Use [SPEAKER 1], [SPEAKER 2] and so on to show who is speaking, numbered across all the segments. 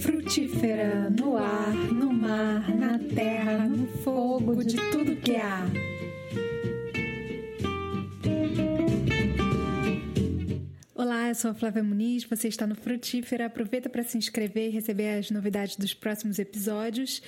[SPEAKER 1] Frutífera no ar, no mar, na terra, no fogo, de tudo que há. Olá, eu sou a Flávia Muniz, você está no Frutífera. Aproveita para se inscrever e receber as novidades dos próximos episódios.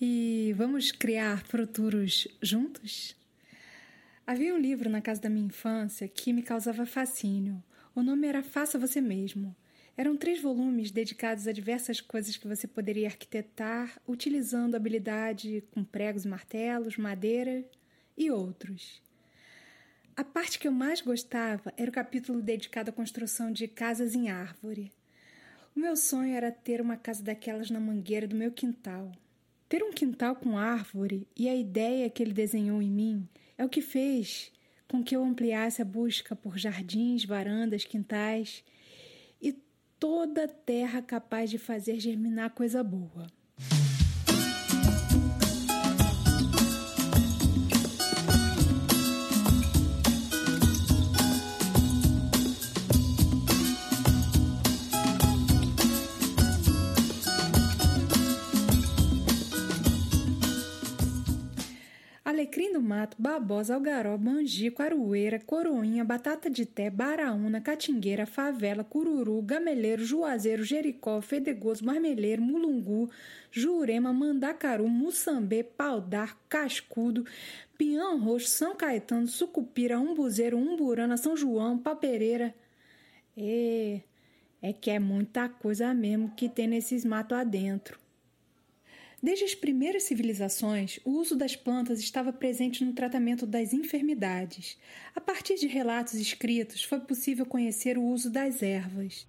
[SPEAKER 1] E vamos criar futuros juntos? Havia um livro na casa da minha infância que me causava fascínio. O nome era Faça Você Mesmo. Eram três volumes dedicados a diversas coisas que você poderia arquitetar utilizando habilidade com pregos e martelos, madeira e outros. A parte que eu mais gostava era o capítulo dedicado à construção de casas em árvore. O meu sonho era ter uma casa daquelas na mangueira do meu quintal. Ter um quintal com árvore e a ideia que ele desenhou em mim é o que fez com que eu ampliasse a busca por jardins, varandas, quintais e toda terra capaz de fazer germinar coisa boa. Alecrim do mato, babosa, algaró, manjico, aroeira, coroinha, batata de té, baraúna, catingueira, favela, cururu, gameleiro, juazeiro, jericó, fedegoso, marmeleiro, mulungu, jurema, mandacaru, muçambê, paudar, cascudo, pinhão roxo, São Caetano, sucupira, umbuzeiro, umburana, São João, papereira. É, é que é muita coisa mesmo que tem nesses matos adentro. Desde as primeiras civilizações, o uso das plantas estava presente no tratamento das enfermidades. A partir de relatos escritos, foi possível conhecer o uso das ervas.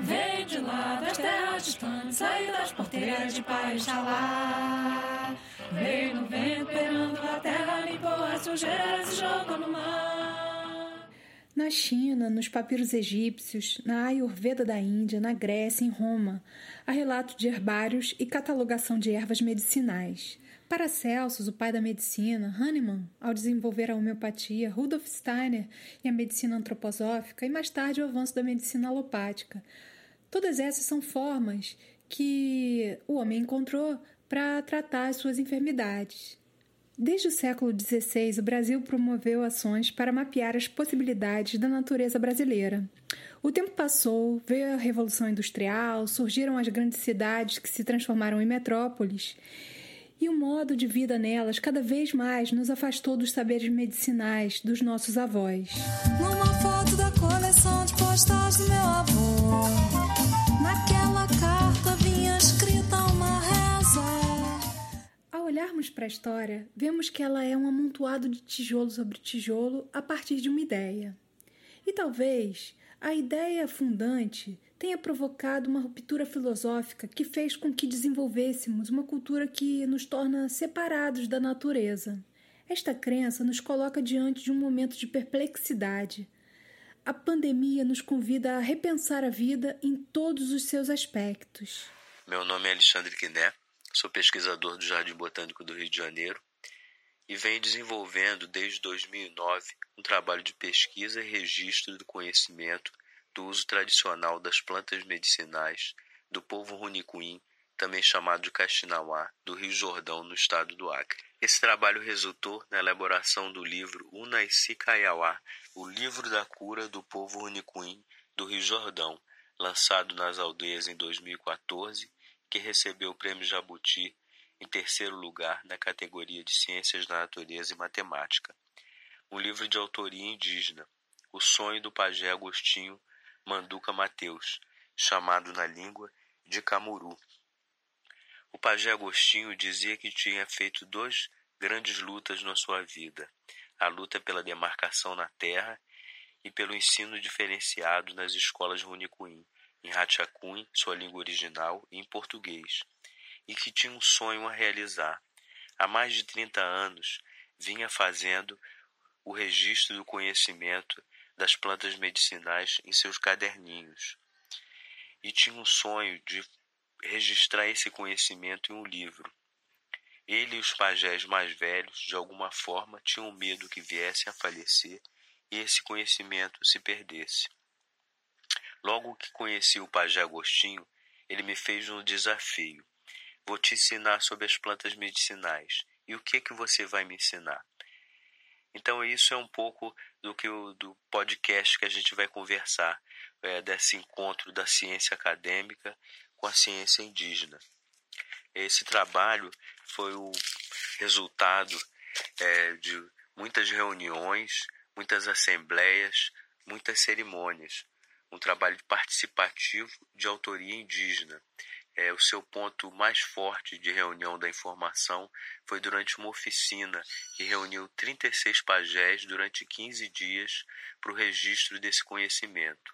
[SPEAKER 2] Vem de lá das terras distantes, sair das porteiras de Pai Xalá. Veio no vento, perando a terra, limpou as sujeiras e jogou no mar.
[SPEAKER 1] Na China, nos papiros egípcios, na Ayurveda da Índia, na Grécia, em Roma, há relato de herbários e catalogação de ervas medicinais. Paracelsus, o pai da medicina, Hahnemann, ao desenvolver a homeopatia, Rudolf Steiner e a medicina antroposófica, e mais tarde o avanço da medicina alopática. Todas essas são formas que o homem encontrou para tratar as suas enfermidades. Desde o século XVI, o Brasil promoveu ações para mapear as possibilidades da natureza brasileira. O tempo passou, veio a Revolução Industrial, surgiram as grandes cidades que se transformaram em metrópoles, e o modo de vida nelas cada vez mais nos afastou dos saberes medicinais dos nossos avós.
[SPEAKER 2] Numa foto da coleção de postais do meu avô,
[SPEAKER 1] olharmos para a história, vemos que ela é um amontoado de tijolo sobre tijolo a partir de uma ideia. E talvez a ideia fundante tenha provocado uma ruptura filosófica que fez com que desenvolvêssemos uma cultura que nos torna separados da natureza. Esta crença nos coloca diante de um momento de perplexidade. A pandemia nos convida a repensar a vida em todos os seus aspectos.
[SPEAKER 3] Meu nome é Alexandre Quiné, sou pesquisador do Jardim Botânico do Rio de Janeiro e venho desenvolvendo desde 2009 um trabalho de pesquisa e registro do conhecimento do uso tradicional das plantas medicinais do povo Runicuim, também chamado de Caxinauá, do Rio Jordão, no estado do Acre. Esse trabalho resultou na elaboração do livro Unaici Kaiauá, o livro da cura do povo Runicuim do Rio Jordão, lançado nas aldeias em 2014, que recebeu o Prêmio Jabuti em terceiro lugar na categoria de Ciências da Natureza e Matemática. Um livro de autoria indígena, O Sonho do Pajé Agostinho Manduca Mateus, chamado na língua de Camuru. O pajé Agostinho dizia que tinha feito duas grandes lutas na sua vida: a luta pela demarcação na terra e pelo ensino diferenciado nas escolas Runicuim, em Ratchacun, sua língua original, e em português, e que tinha um sonho a realizar. Há mais de 30 anos vinha fazendo o registro do conhecimento das plantas medicinais em seus caderninhos e tinha um sonho de registrar esse conhecimento em um livro. Ele e os pajés mais velhos, de alguma forma, tinham medo que viesse a falecer e esse conhecimento se perdesse. Logo que conheci o pajé Agostinho, ele me fez um desafio. Vou te ensinar sobre as plantas medicinais. E o que que você vai me ensinar? Então isso é um pouco do que o, do podcast que a gente vai conversar é, desse encontro da ciência acadêmica com a ciência indígena. Esse trabalho foi o resultado é, de muitas reuniões, muitas assembleias, muitas cerimônias, um trabalho participativo de autoria indígena. É, o seu ponto mais forte de reunião da informação foi durante uma oficina que reuniu 36 pajés durante 15 dias para o registro desse conhecimento.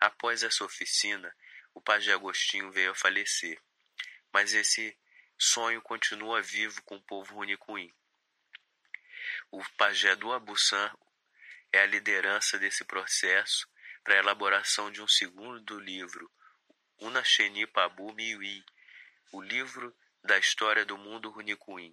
[SPEAKER 3] Após essa oficina, o pajé Agostinho veio a falecer, mas esse sonho continua vivo com o povo runicuim. O pajé do Abuçã é a liderança desse processo para a elaboração de um segundo livro, Unacheni Pabu Miui, o livro da história do mundo runicuim.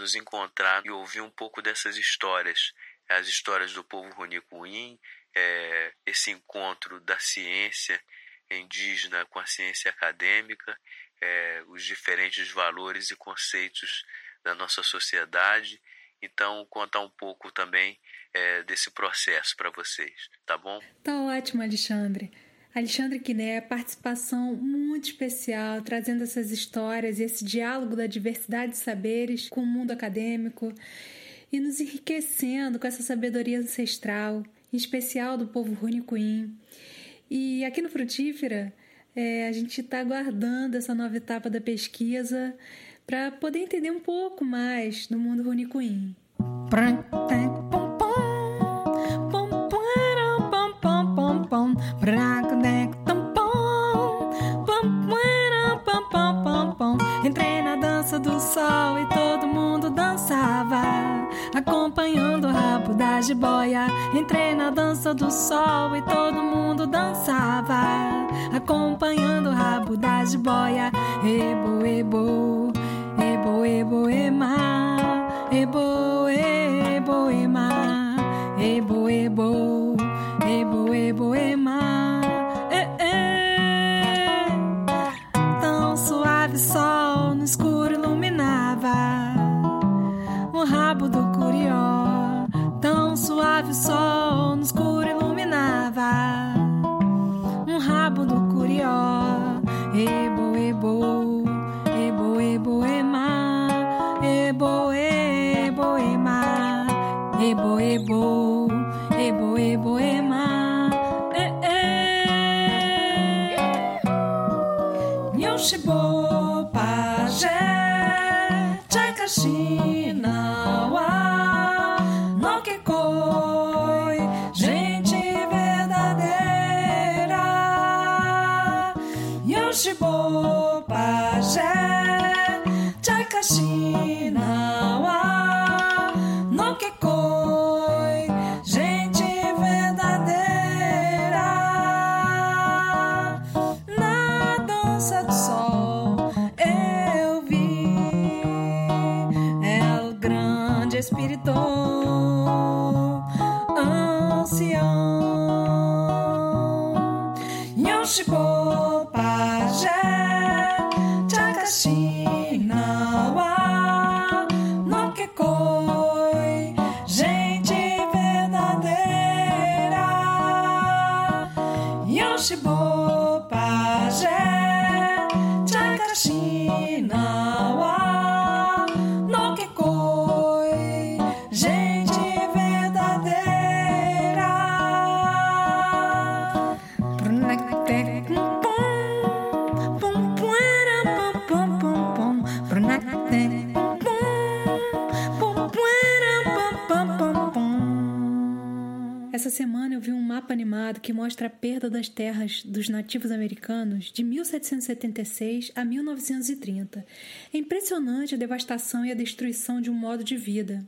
[SPEAKER 3] Nos encontrar e ouvir um pouco dessas histórias, as histórias do povo Ronicuim, é, esse encontro da ciência indígena com a ciência acadêmica, é, os diferentes valores e conceitos da nossa sociedade. Então, contar um pouco também é, desse processo para vocês, tá bom?
[SPEAKER 2] Tá ótimo, Alexandre. Alexandre Quiné, participação muito especial, trazendo essas histórias e esse diálogo da diversidade de saberes com o mundo acadêmico e nos enriquecendo com essa sabedoria ancestral, em especial do povo Runicuim. E aqui no Frutífera, é, a gente está aguardando essa nova etapa da pesquisa para poder entender um pouco mais do mundo Runicuim. Acompanhando o rabo da jiboia. Entrei na dança do sol e todo mundo dançava, acompanhando o rabo da jiboia. Ebo, ebo, ebo, ebo, ema, ebo, ebo, ema, ebo, Yoshibô, pajé, Chakashi. said song.
[SPEAKER 1] Essa semana eu vi um mapa animado que mostra a perda das terras dos nativos americanos de 1776 a 1930. É impressionante a devastação e a destruição de um modo de vida.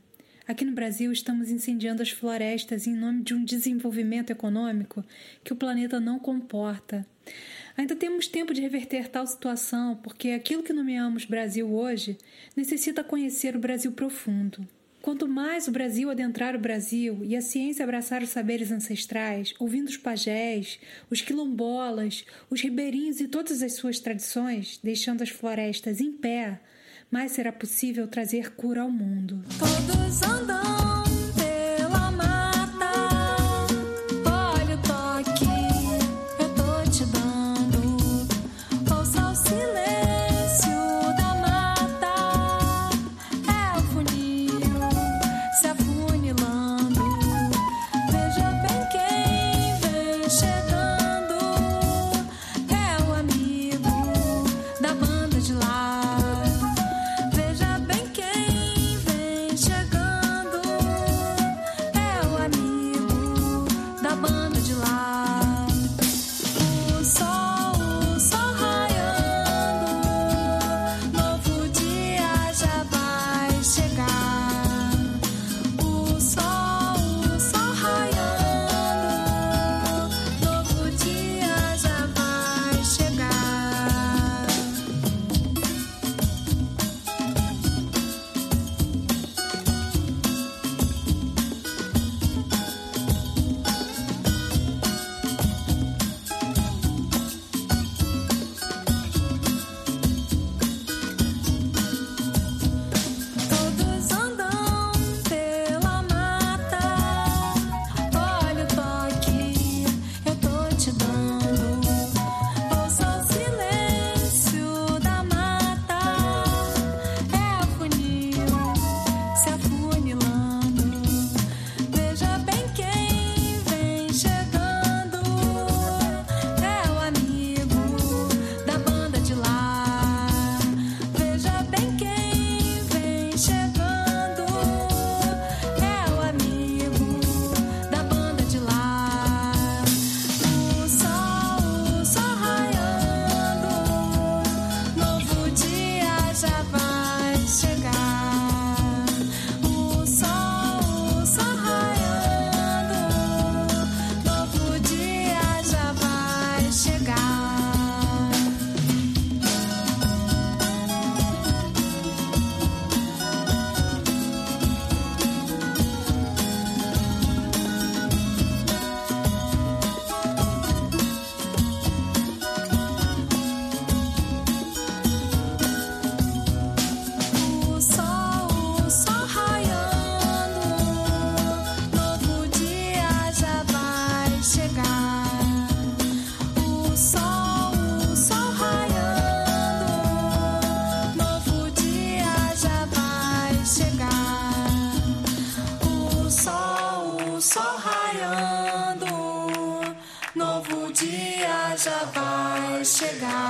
[SPEAKER 1] Aqui no Brasil, estamos incendiando as florestas em nome de um desenvolvimento econômico que o planeta não comporta. Ainda temos tempo de reverter tal situação, porque aquilo que nomeamos Brasil hoje necessita conhecer o Brasil profundo. Quanto mais o Brasil adentrar o Brasil e a ciência abraçar os saberes ancestrais, ouvindo os pajés, os quilombolas, os ribeirinhos e todas as suas tradições, deixando as florestas em pé, mais será possível trazer cura ao mundo.
[SPEAKER 2] Todos andam. Chegar.